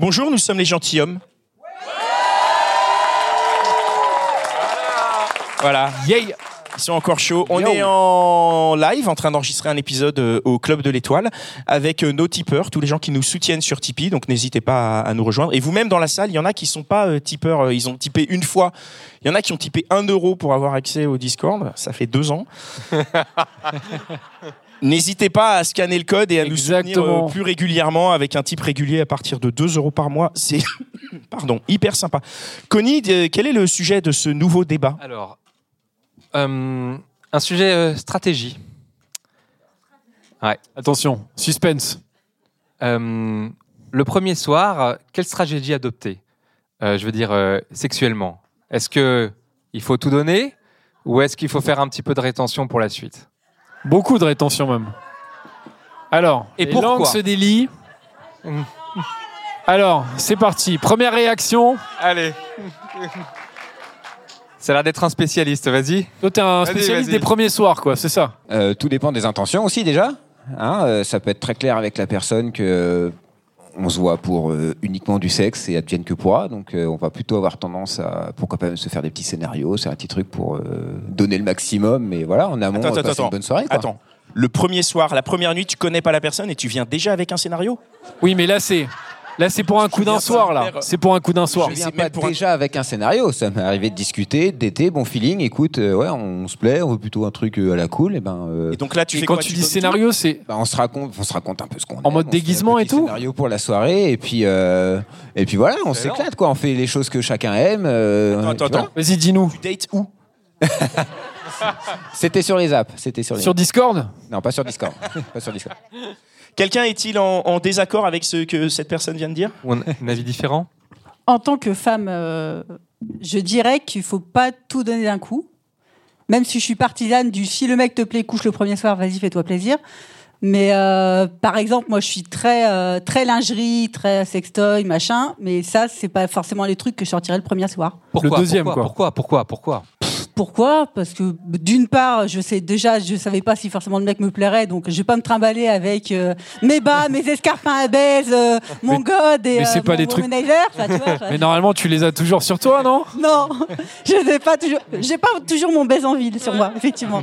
Bonjour, nous sommes les gentilshommes. Voilà. Yay Ils sont encore chauds. On Yo. est en live, en train d'enregistrer un épisode euh, au Club de l'Étoile avec euh, nos tipeurs, tous les gens qui nous soutiennent sur Tipeee. Donc n'hésitez pas à, nous rejoindre. Et vous-même dans la salle, il y en a qui sont pas euh, tipeurs. Ils ont tipé une fois. Il y en a qui ont tipé un euro pour avoir accès au Discord. Ça fait deux ans. N'hésitez pas à scanner le code et à nous soutenir euh, plus régulièrement avec un type régulier à partir de 2 euros par mois. C'est pardon, hyper sympa. Connie, euh, quel est le sujet de ce nouveau débat? Alors, euh, un sujet euh, stratégie. Ouais. Attention, suspense. Euh, le premier soir, quelle stratégie adopter? Euh, Je veux dire, euh, sexuellement. Est-ce que il faut tout donner ou est-ce qu'il faut faire un petit peu de rétention pour la suite? Beaucoup de rétention même. Alors, Et les pourquoi langues se délient. Alors, c'est parti. Première réaction. Allez Ça a l'air d'être un spécialiste, vas-y. Toi, t'es un Vas-y, spécialiste vas-y. des premiers soirs, quoi, c'est ça? Euh, tout dépend des intentions aussi déjà. Hein, euh, ça peut être très clair avec la personne que euh, on se voit pour euh, uniquement du sexe et advienne que pourra. Donc euh, on va plutôt avoir tendance à pourquoi pas même se faire des petits scénarios, c'est un petit truc pour euh, donner le maximum. Mais voilà, en amont, Attends, on va attends, passer attends. une bonne soirée. quoi. Attends. Le premier soir, la première nuit, tu connais pas la personne et tu viens déjà avec un scénario? Oui, mais là, c'est. Là, c'est pour un coup d'un soir, là. C'est pour un coup d'un soir. Je pas déjà avec un scénario. Ça m'est arrivé de discuter, d'été, bon feeling. Écoute, euh, ouais, on se plaît, on veut plutôt un truc euh, à la cool. Et ben, euh, Et donc là, tu Et fais quand quoi tu Tu dis scénario, c'est. bah, on se raconte, on se raconte un peu ce qu'on En aime, mode déguisement et tout Scénario pour la soirée et puis euh, et puis voilà, on s'éclate quoi. On fait les choses que chacun aime. euh, Attends, attends. Vas-y, dis-nous. Tu dates où C'était sur les apps. C'était sur les. Sur Discord? Non, pas sur Discord. pas sur Discord. Quelqu'un est-il en, en désaccord avec ce que cette personne vient de dire Ou un, un avis différent En tant que femme, euh, je dirais qu'il faut pas tout donner d'un coup. Même si je suis partisane du si le mec te plaît, couche le premier soir, vas-y, fais-toi plaisir. Mais euh, par exemple, moi, je suis très très très lingerie, très sextoy, machin. Mais ça, c'est pas forcément les trucs que je sortirais le premier soir. Pourquoi deuxième, pourquoi, quoi. pourquoi Pourquoi Pourquoi Pourquoi? Parce que d'une part, je sais déjà, je savais pas si forcément le mec me plairait, donc je vais pas me trimballer avec euh, mes bas, mes escarpins à baise, euh, mon god et mais c'est euh, pas mon des trucs- womanizer, enfin, tu vois, Mais normalement, tu les as toujours sur toi, non? Non, je n'ai pas toujours, j'ai pas toujours mon baise en ville sur moi, effectivement.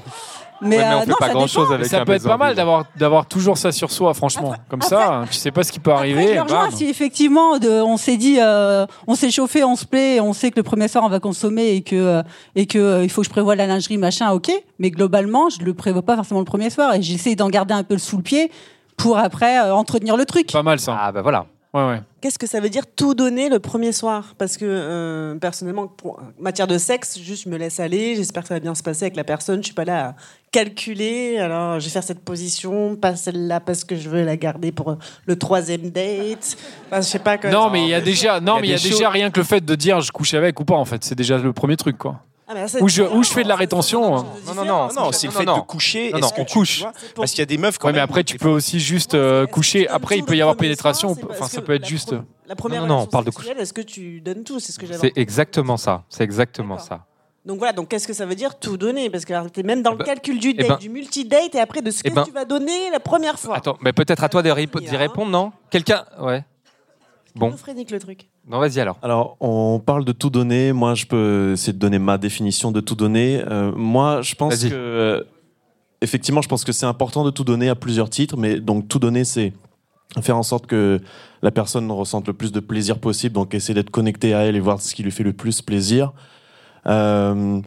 Mais, Ouais, mais on euh, fait non, pas ça grand-chose dépend. avec Ça un peut être pas mal d'avoir d'avoir toujours ça sur soi, franchement. Après- Comme après- ça, tu sais pas ce qui peut Après, je arriver. bam. si effectivement de, on s'est dit, euh, on s'est chauffé, on se plaît, on sait que le premier soir on va consommer et que euh, et que euh, il faut que je prévoie la lingerie machin, ok. Mais globalement, je le prévois pas forcément le premier soir et j'essaie d'en garder un peu le sous le pied pour après euh, entretenir le truc. Pas mal ça. Ah bah voilà. Ouais, ouais. Qu'est-ce que ça veut dire tout donner le premier soir? Parce que euh, personnellement, pour en matière de sexe, juste je me laisse aller, j'espère que ça va bien se passer avec la personne, je suis pas là à calculer, alors je vais faire cette position, pas celle-là parce que je veux la garder pour le troisième date. Enfin, je sais pas quoi. Non, mais il y a déjà, non, mais il y a déjà rien que le fait de dire je couche avec ou pas. En fait, c'est déjà le premier truc, quoi. Ah, Où je, où je fais de la rétention. hein. Non, non, non, Non, c'est le fait non. de coucher. Non, Est-ce non, que on tu- couche. Parce qu'il y a des meufs quand Ouais, mais même, après, tu peux aussi juste euh, que coucher. Après, il peut y avoir pénétration. Enfin, ça que peut être juste. La première Non, non, on parle de sexuelle, Est-ce que tu donnes tout C'est ce que j'avais C'est exactement ça. C'est exactement ça. Donc voilà, donc qu'est-ce que ça veut dire tout donner? Parce que tu es même dans Eh le ben- calcul du eh date, ben- du multi-date et après de ce que Eh ben- tu vas donner la première fois. Attends, mais peut-être à toi d'y répondre, non? Quelqu'un Ouais. Bon, Schizophrénique, le truc. non, vas-y alors. Alors, on parle de tout donner. Moi, je peux essayer de donner ma définition de tout donner. Euh, moi, je pense que, euh, effectivement, je pense que c'est important de tout donner à plusieurs titres. Mais donc, tout donner, c'est faire en sorte que la personne ressente le plus de plaisir possible. Donc, essayer d'être connecté à elle et voir ce qui lui fait le plus plaisir. Euh,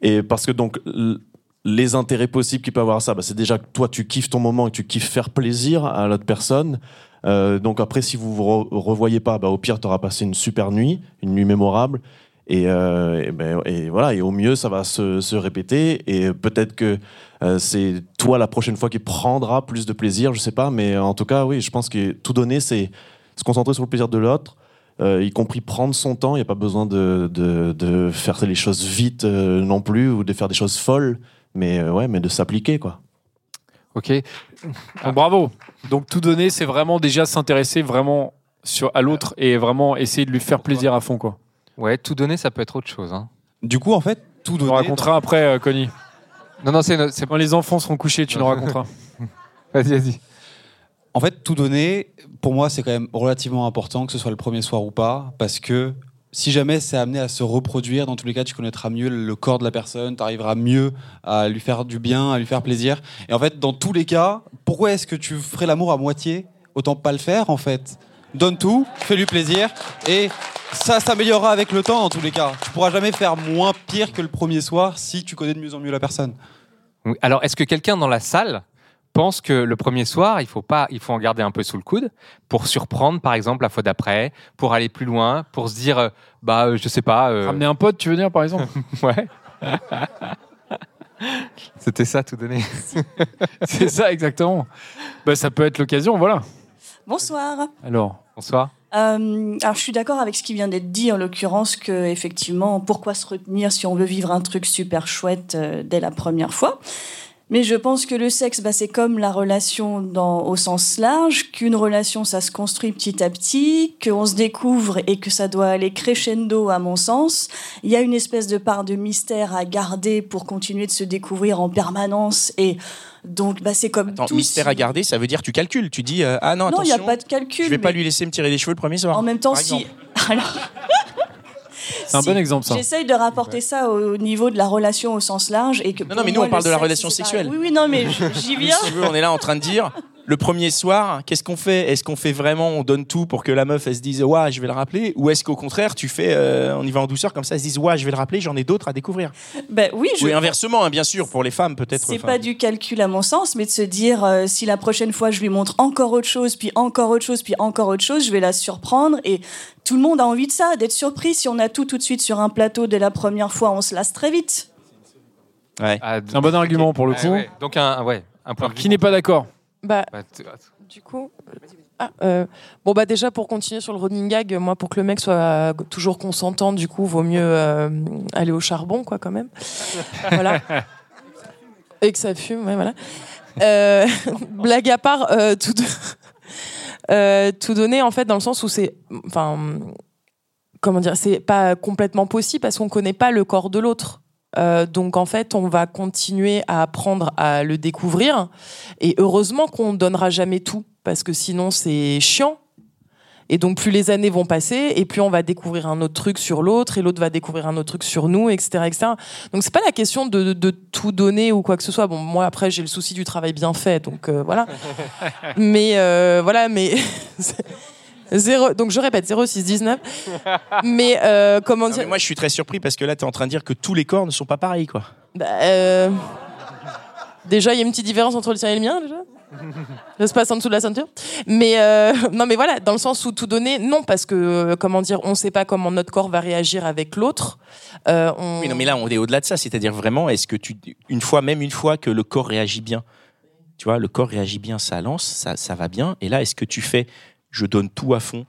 et parce que donc les intérêts possibles qu'il peut avoir à ça, bah, c'est déjà que toi tu kiffes ton moment et tu kiffes faire plaisir à l'autre personne. Euh, donc après, si vous vous re- revoyez pas, bah, au pire, tu auras passé une super nuit, une nuit mémorable. Et, euh, ben, voilà, et au mieux, ça va se, répéter. Et peut-être que euh, c'est toi la prochaine fois qui prendra plus de plaisir, je sais pas. Mais en tout cas, oui, je pense que tout donner, c'est se concentrer sur le plaisir de l'autre, y compris prendre son temps. Il n'y a pas besoin de, de, faire les choses vite non plus ou de faire des choses folles, mais ouais, mais de s'appliquer quoi. Ok. Donc, bravo. Donc tout donner, c'est vraiment déjà s'intéresser vraiment sur, à l'autre et vraiment essayer de lui faire plaisir à fond. Quoi. Ouais, tout donner, ça peut être autre chose. Hein. Du coup, en fait, tout donner. raconteras après, euh, Connie. Non, non, c'est. c'est- Quand les enfants seront couchés, tu nous raconteras. Vas-y, vas-y. En fait, tout donner, pour moi, c'est quand même relativement important, que ce soit le premier soir ou pas, parce que si jamais c'est amené à se reproduire, dans tous les cas, tu connaîtras mieux le corps de la personne, tu arriveras mieux à lui faire du bien, à lui faire plaisir. Et en fait, dans tous les cas, pourquoi est-ce que tu ferais l'amour à moitié? Autant pas le faire, en fait. Donne tout, fais-lui plaisir, et ça s'améliorera avec le temps, dans tous les cas. Tu pourras jamais faire moins pire que le premier soir si tu connais de mieux en mieux la personne. Alors, est-ce que quelqu'un dans la salle pense que le premier soir, il faut pas, il faut en garder un peu sous le coude pour surprendre, par exemple, la fois d'après, pour aller plus loin, pour se dire, euh, bah, euh, je sais pas. euh, Ramener un pote, tu veux dire, par exemple ouais. C'était ça, tout donner. C'est ça, exactement. Bah, ça peut être l'occasion, voilà. Bonsoir. Alors, Bonsoir. Euh, alors je suis d'accord avec ce qui vient d'être dit en l'occurrence que effectivement pourquoi se retenir si on veut vivre un truc super chouette euh, dès la première fois? Mais je pense que le sexe, bah, c'est comme la relation dans, au sens large, qu'une relation, ça se construit petit à petit, qu'on se découvre et que ça doit aller crescendo, à mon sens. Il y a une espèce de part de mystère à garder pour continuer de se découvrir en permanence. Et donc, bah, c'est comme Attends, tout. mystère à garder, ça veut dire tu calcules. Tu dis, euh, ah non, Non, il n'y a pas de calcul. je vais pas lui laisser me tirer les cheveux le premier soir. En même temps, si. Alors, c'est un Si, bon exemple, ça. J'essaye de rapporter ça au niveau de la relation au sens large et que. Non, non, mais nous, moi, on parle le de la relation sexuelle. Oui, oui, non, mais j'y viens. Si tu veux, on est là en train de dire le premier soir, qu'est-ce qu'on fait? Est-ce qu'on fait vraiment, on donne tout pour que la meuf elle se dise ouais, je vais le rappeler? Ou est-ce qu'au contraire, tu fais, euh, on y va en douceur comme ça, elle se dise ouais, je vais le rappeler, j'en ai d'autres à découvrir? Ben oui, je. Ou inversement, hein, bien sûr, pour les femmes peut-être. C'est pas du calcul à mon sens, mais de se dire euh, si la prochaine fois je lui montre encore autre chose, puis encore autre chose, puis encore autre chose, je vais la surprendre. Et tout le monde a envie de ça, d'être surpris. Si on a tout tout de suite sur un plateau dès la première fois, on se lasse très vite. Ouais. Ah, C'est un bon argument pour le ah, coup. ouais. Donc, un, ouais, un point Alors, qui n'est pas d'accord? Bah, Bah, t- du coup. Ah, euh, bon, bah, déjà, pour continuer sur le running gag, moi, pour que le mec soit euh, toujours consentant, du coup, vaut mieux euh, aller au charbon, quoi, quand même. voilà. Et que ça fume, ouais, voilà. Euh, blague à part, euh, tout, euh, tout donner, en fait, dans le sens où c'est. Enfin. Comment dire C'est pas complètement possible parce qu'on connaît pas le corps de l'autre. Euh, donc en fait, on va continuer à apprendre à le découvrir. Et heureusement qu'on ne donnera jamais tout, parce que sinon c'est chiant. Et donc plus les années vont passer, et plus on va découvrir un autre truc sur l'autre, et l'autre va découvrir un autre truc sur nous, etc. etc. Donc c'est pas la question de, de tout donner ou quoi que ce soit. Bon, moi après j'ai le souci du travail bien fait, donc euh, voilà. mais euh, voilà, mais... Zéro, donc je répète, 0619. Mais euh, comment Non, dire mais moi, je suis très surpris parce que là, tu es en train de dire que tous les corps ne sont pas pareils, quoi. Bah, euh, Déjà, il y a une petite différence entre le tien et le mien, déjà. Ça se passe en dessous de la ceinture. Mais euh, non, mais voilà, dans le sens où tout donner, non, parce que, comment dire, on ne sait pas comment notre corps va réagir avec l'autre. On- Oui, non, mais là, on est au-delà de ça. C'est-à-dire vraiment, est-ce que tu, une fois, même une fois que le corps réagit bien, tu vois, le corps réagit bien, ça lance, ça, ça va bien. Et là, est-ce que tu fais, je donne tout à fond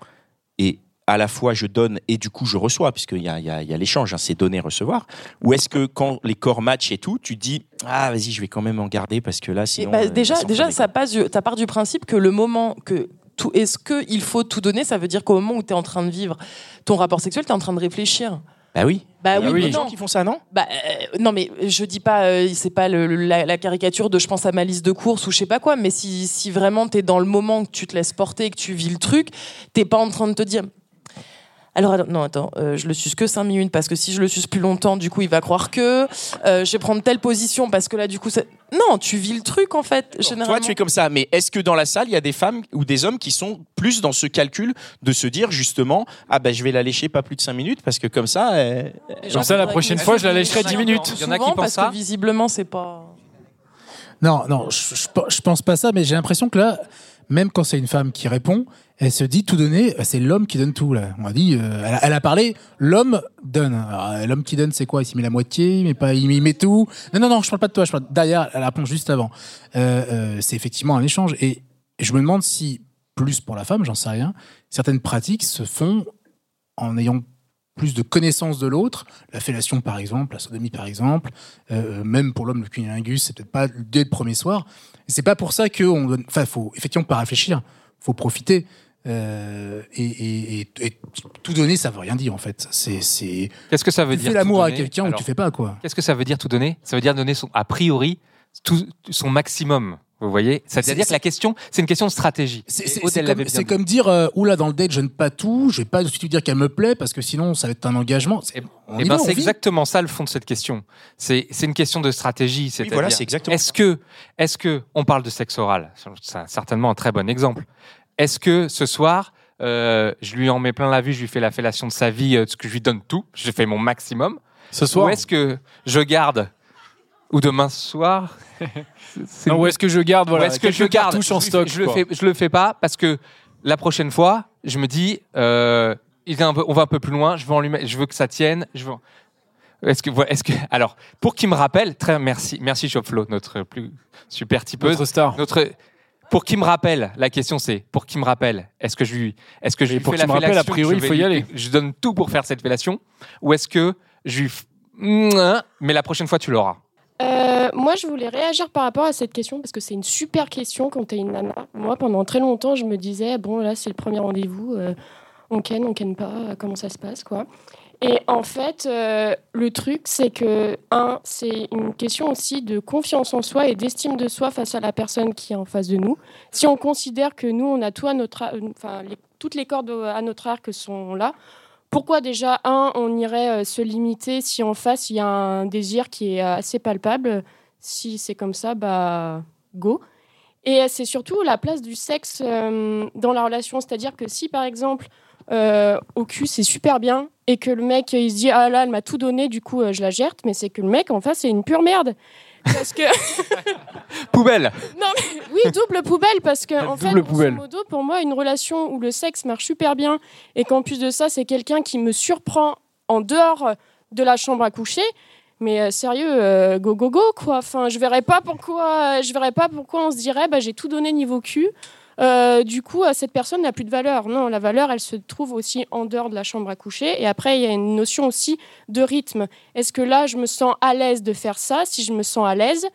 et à la fois je donne et du coup je reçois, puisqu'il y a, y a, y a l'échange, hein, c'est donner, recevoir. Ou est-ce que quand les corps matchent et tout, tu dis, ah, vas-y, je vais quand même en garder parce que là, sinon. bah, euh, déjà, ça s'en déjà ça passe du, ça part du principe que le moment que tout, est-ce que il faut tout donner, ça veut dire qu'au moment où tu es en train de vivre ton rapport sexuel, tu es en train de réfléchir. Bah oui. Bah Il y a oui, gens qui font ça, non Bah, euh, non, mais je dis pas, euh, c'est pas le- le- la, la caricature de je pense à ma liste de courses ou je sais pas quoi, mais si, si vraiment t'es dans le moment que tu te laisses porter, que tu vis le truc, t'es pas en train de te dire. Alors, attends, non, attends, euh, je le suce que 5 minutes parce que si je le suce plus longtemps, du coup, il va croire que euh, je vais prendre telle position parce que là, du coup, ça... non, tu vis le truc en fait. généralement. Toi, tu es comme ça, mais est-ce que dans la salle, il y a des femmes ou des hommes qui sont plus dans ce calcul de se dire justement, ah ben je vais la lécher pas plus de 5 minutes parce que comme ça. euh, Comme ça, la prochaine fois, je la lècherai 10 minutes. Il y en a qui pensent parce ça? que visiblement, c'est pas. Non, non, je, je, je pense pas ça, mais j'ai l'impression que là, même quand c'est une femme qui répond, elle se dit tout donner, euh, c'est l'homme qui donne tout. Là. On a dit, euh, elle, a, elle parlé, l'homme donne. Euh, L'homme qui donne, c'est quoi? Il s'y met la moitié, il met pas, il met- tout. Non, non, non, je parle pas de toi, je parle derrière la réponse juste avant. Euh, euh, c'est effectivement un échange. Et je me demande si, plus pour la femme, j'en sais rien, certaines pratiques se font en ayant plus de connaissance de l'autre, la fellation par exemple, la sodomie par exemple, euh, même pour l'homme le cunnilingus, c'est peut-être pas dès le premier soir. Et c'est pas pour ça qu'on donne. Enfin, faut effectivement pas réfléchir, faut profiter. Euh, et, et- et- et tout donner, ça veut rien dire en fait. C'est, c'est... Qu'est-ce que ça veut tu dire fais l'amour à quelqu'un ou tu fais pas quoi. Qu'est-ce que ça veut dire tout donner? Ça veut dire donner son, a priori tout, son maximum. Vous voyez C'est- C'est-à-dire que la question, c'est une question de stratégie. C'est, comme, dire euh, oula dans le date je ne pas tout, je vais pas tout de suite dire qu'elle me plaît parce que sinon ça va être un engagement. C'est- Eh ben, exactement ça le fond de cette question. C'est c'est une question de stratégie. C'est voilà, c'est exactement Est-ce que, est-ce que, on parle de sexe oral, c'est certainement un très bon exemple. Est-ce que ce soir, euh, je lui en mets plein la vue, je lui fais la fellation de sa vie, euh, je lui donne tout, je fais mon maximum. Ce soir Ou est-ce que je garde ou demain soir Non, ou est-ce que je garde voilà, est-ce que je garde cartouches en stock je le fais, je le fais pas parce que la prochaine fois, je me dis, euh, il est un peu- on va un peu plus loin. Je veux en lui je veux que ça tienne. Je veux. Est-ce que, est-ce que, alors, pour qu'il me rappelle, très merci, merci Chopflo, notre plus super typeuse, Notre star. notre, pour qu'il me rappelle, la question c'est, pour qu'il me rappelle, est-ce que je lui, est-ce que je lui pour fais la me rappelle, a priori, il faut y aller. Je donne tout pour faire cette fellation, ou est-ce que je lui, mais la prochaine fois tu l'auras. Euh, moi, je voulais réagir par rapport à cette question parce que c'est une super question quand tu es une nana. Moi, pendant très longtemps, je me disais bon, là, c'est le premier rendez-vous, euh, on ken, on ken pas, euh, comment ça se passe, quoi. Et en fait, le truc, c'est que, un, c'est une question aussi de confiance en soi et d'estime de soi face à la personne qui est en face de nous. Si on considère que nous, on a tout à notre, enfin, toutes les cordes à notre arc sont là, pourquoi déjà, un, on irait euh, se limiter si en face il y a un désir qui est assez palpable? Si c'est comme ça, bah go. Et euh, c'est surtout la place du sexe euh, dans la relation. C'est-à-dire que si par exemple euh, au cul c'est super bien et que le mec il se dit ah là elle m'a tout donné du coup euh, je la gerte mais c'est que le mec en face c'est une pure merde parce que Poubelle. non, mais oui, double poubelle, parce que, en fait, Double grosso poubelle. modo, pour moi, une relation où le sexe marche super bien et qu'en plus de ça, c'est quelqu'un qui me surprend en dehors de la chambre à coucher. Mais euh, sérieux, euh, go go go quoi. Enfin, je verrais pas pourquoi, je verrais pas pourquoi on se dirait, bah j'ai tout donné niveau cul. Euh, du coup, euh, cette personne n'a plus de valeur. Non, la valeur, elle se trouve aussi en dehors de la chambre à coucher. Et après, il y a une notion aussi de rythme. Est-ce que là, je me sens à l'aise de faire ça? Si je me sens à l'aise,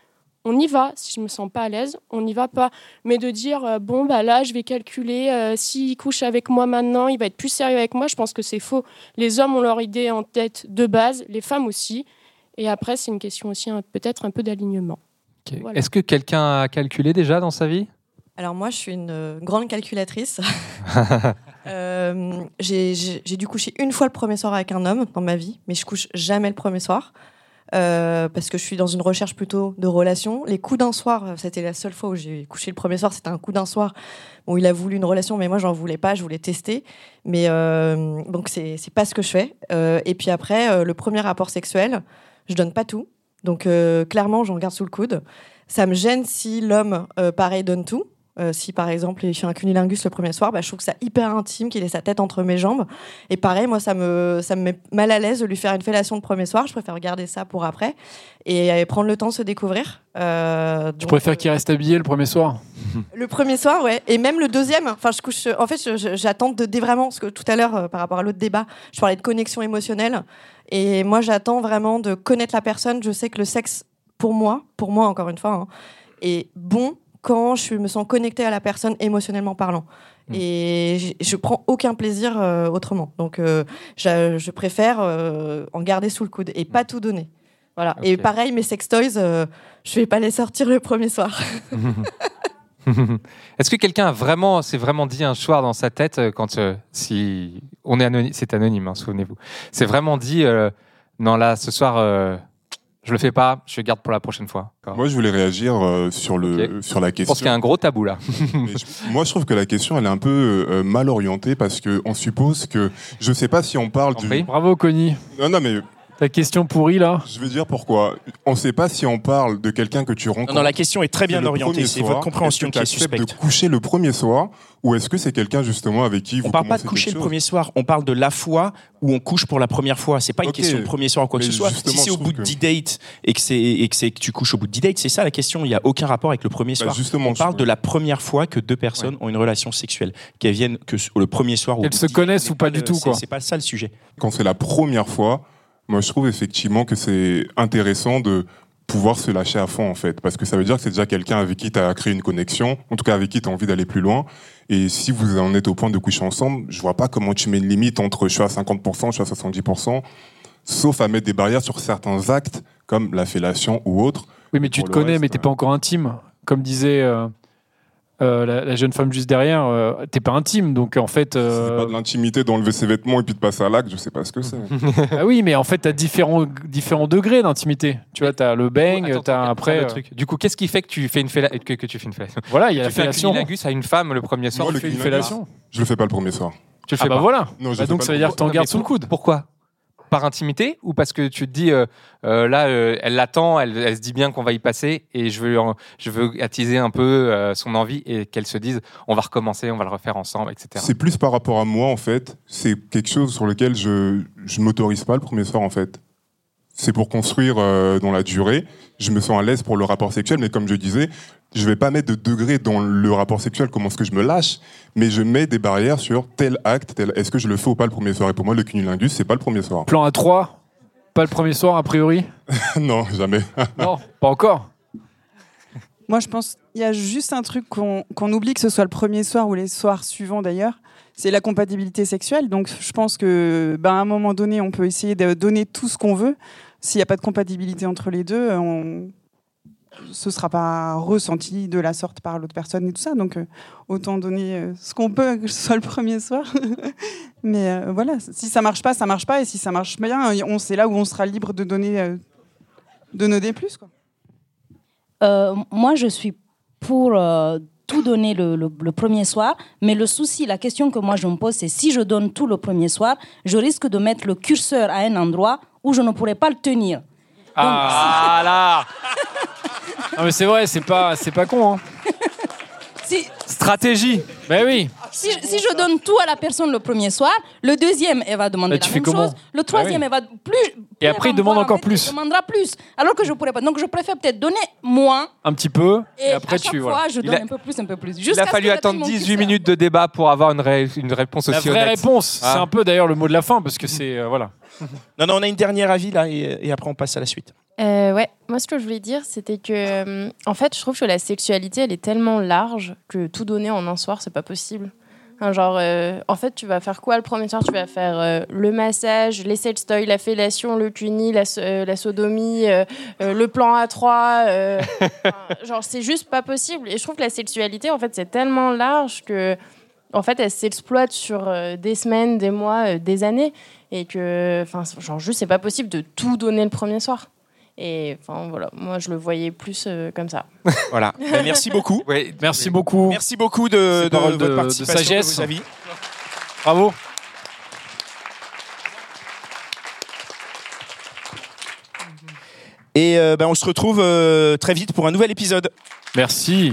on y va. Si je me sens pas à l'aise, on n'y va pas. Mais de dire euh, bon bah là, je vais calculer euh, s'il couche avec moi maintenant, il va être plus sérieux avec moi. Je pense que c'est faux. Les hommes ont leur idée en tête de base, les femmes aussi. Et après, c'est une question aussi hein, peut-être un peu d'alignement. Voilà. Est-ce que quelqu'un a calculé déjà dans sa vie? Alors moi, je suis une euh, grande calculatrice. Euh, j'ai dû coucher une fois le premier soir avec un homme dans ma vie, mais je couche jamais le premier soir. euh, parce que je suis dans une recherche plutôt de relation. Les coups d'un soir, c'était la seule fois où j'ai couché le premier soir, c'était un coup d'un soir où il a voulu une relation, mais moi j'en voulais pas, je voulais tester. Mais euh, donc c'est pas ce que je fais. Euh, et puis après, le premier rapport sexuel, je donne pas tout. Donc clairement, j'en garde sous le coude. Ça me gêne si l'homme, pareil, donne tout. Euh, si par exemple il fait un cunilingus le premier soir, bah, je trouve que ça hyper intime qu'il ait sa tête entre mes jambes. Et pareil, moi ça me, ça me met mal à l'aise de lui faire une fellation le premier soir. Je préfère garder ça pour après et, euh, prendre le temps de se découvrir. Euh, Je donc, préfère qu'il reste habillé le premier soir? le premier soir, ouais. Et même le deuxième. Enfin, je couche. En fait, j'attends de vraiment parce que tout à l'heure, euh, par rapport à l'autre débat, je parlais de connexion émotionnelle. Et moi, j'attends vraiment de connaître la personne. Je sais que le sexe, pour moi, pour moi encore une fois, hein, est bon quand je me sens connectée à la personne émotionnellement parlant. Et j- je prends aucun plaisir euh, autrement. Donc, euh, je, je préfère euh, en garder sous le coude et pas tout donner. Voilà. Et pareil, mes sextoys, euh, je vais pas les sortir le premier soir. Est-ce que quelqu'un a vraiment, s'est vraiment dit un soir dans sa tête quand si on est anonyme, c'est anonyme, hein, souvenez-vous, c'est vraiment dit non là ce soir je le fais pas, je garde pour la prochaine fois. Moi, je voulais réagir euh, sur, le, sur la Je question. pense qu'il y a un gros tabou là. Je- moi, je trouve que la question, elle est un peu euh, mal orientée parce qu'on suppose que. Je sais pas si on parle du. Bravo, Connie. Non, non, mais Ta question pourrie là Je veux dire pourquoi. On ne sait pas si on parle de quelqu'un que tu rencontres. Non, non, la question est très bien orientée. C'est soir, votre compréhension qui est que tu acceptes suspecte. de coucher le premier soir ou est-ce que c'est quelqu'un justement avec qui vous On parle pas de coucher le premier soir, on parle de la fois où on couche pour la première fois. C'est pas une question de premier soir ou quoi que Mais ce soit. Si c'est au bout de que- 10 dates et que c'est et que c'est que tu couches au bout de 10 dates, c'est ça la question. Il y a aucun rapport avec le premier soir. Bah, justement, on parle de la première fois que deux personnes ont une relation sexuelle, qu'elles viennent que le premier soir ou au Qu'elles bout se de 10 connaissent ou pas du tout, quoi. C'est pas ça le sujet. Quand c'est la première fois, moi je trouve effectivement que c'est intéressant de pouvoir se lâcher à fond en fait. Parce que ça veut dire que c'est déjà quelqu'un avec qui tu as créé une connexion en tout cas avec qui tu as envie d'aller plus loin. Et si vous en êtes au point de coucher ensemble je vois pas comment tu mets une limite entre je suis à 50% je suis à 70% sauf à mettre des barrières sur certains actes comme la fellation ou autre. Oui, mais tu te connais, reste, mais t'es pas encore intime. Comme disait euh, euh, la, la jeune femme juste derrière, euh, t'es pas intime. Donc en fait. c'est euh, pas de l'intimité d'enlever ses vêtements et puis de passer à l'acte je sais pas ce que c'est ah oui, mais en fait, t'as différents, différents degrés d'intimité. Tu vois, t'as le bang, t'as après. le euh, truc. Du coup, qu'est-ce qui fait que tu fais une fella- que, que tu fais une fellation? Voilà, il y a tu la fais un fellation. cunnilingus à une femme le premier soir. Moi, le fais une fellation? je le fais pas le premier soir Tu le Ah fais bah pas? voilà. non je Bah donc fais ça pas veut dire que t'en gardes sous le pour- coude. Pourquoi? Par intimité ou parce que tu te dis euh, euh, là, euh, elle l'attend, elle, elle se dit bien qu'on va y passer et je veux, je veux attiser un peu son envie et qu'elle se dise on va recommencer, on va le refaire ensemble, etc. C'est plus par rapport à moi en fait. C'est quelque chose sur lequel je je m'autorise pas le premier soir en fait. C'est pour construire euh, dans la durée. Je me sens à l'aise pour le rapport sexuel, mais comme je disais, je vais pas mettre de degré dans le rapport sexuel. Comment est-ce que je me lâche Mais je mets des barrières sur tel acte. Tel... Est-ce que je le fais ou pas le premier soir? Et pour moi, le cunnilingus, c'est pas le premier soir. Plan à 3, pas le premier soir, a priori? Non, jamais. Non, pas encore. Moi, je pense qu'il y a juste un truc qu'on qu'on oublie, que ce soit le premier soir ou les soirs suivants d'ailleurs, c'est la compatibilité sexuelle. Donc, je pense que, ben, à un moment donné, on peut essayer de donner tout ce qu'on veut. S'il n'y a pas de compatibilité entre les deux, on... ce ne sera pas ressenti de la sorte par l'autre personne et tout ça. Donc, euh, autant donner euh, ce qu'on peut, que ce soit le premier soir. Mais euh, voilà, si ça marche pas, ça marche pas. Et si ça marche bien, on c'est là où on sera libre de donner, euh, de donner plus. Quoi. Euh, moi, je suis pour euh, tout donner le, le- le premier soir, mais le souci, la question que moi je me pose, c'est si je donne tout le premier soir, je risque de mettre le curseur à un endroit où je ne pourrai pas le tenir. Ah là Non mais c'est vrai, c'est pas, c'est pas con. Hein. Si, Stratégie. Ben oui. si, si je donne tout à la personne le premier soir, le deuxième, elle va demander tu la fais même comment chose, le troisième, Bah elle va plus... Et après, il demande encore plus. Elle demandera plus, alors que je pourrais pas. Donc je préfère peut-être donner moins, Un petit peu. et, Et, après à chaque tu fois, voilà. je Il donne a- un peu plus, un peu plus. Il Jusqu'à a ce fallu que j'atteigne attendre mon 18 curseur. minutes de débat pour avoir une, ré- une réponse La aussi vraie honnête. réponse, Ah. c'est un peu d'ailleurs le mot de la fin parce que c'est euh, voilà. Non, non, on a une dernière avis là et, et après on passe à la suite. Euh, ouais, moi ce que je voulais dire, c'était que, euh, en fait, je trouve que la sexualité, elle est tellement large que tout donner en un soir, c'est pas possible. Hein, genre, euh, en fait, tu vas faire quoi le premier soir? Tu vas faire euh, le massage, les sextoys, la fellation, le cuni, la, so- la sodomie, le plan A3. euh, enfin, genre, c'est juste pas possible. Et je trouve que la sexualité, en fait, c'est tellement large que, en fait, elle s'exploite sur des semaines, des mois, des années. Et que, enfin, genre, juste, c'est pas possible de tout donner le premier soir. Et enfin voilà, moi je le voyais plus euh, comme ça. Voilà. Ben, merci beaucoup. Merci beaucoup. Merci beaucoup de, votre participation, sagesse. de vos avis. Bravo. Et euh, ben, on se retrouve euh, très vite pour un nouvel épisode. Merci.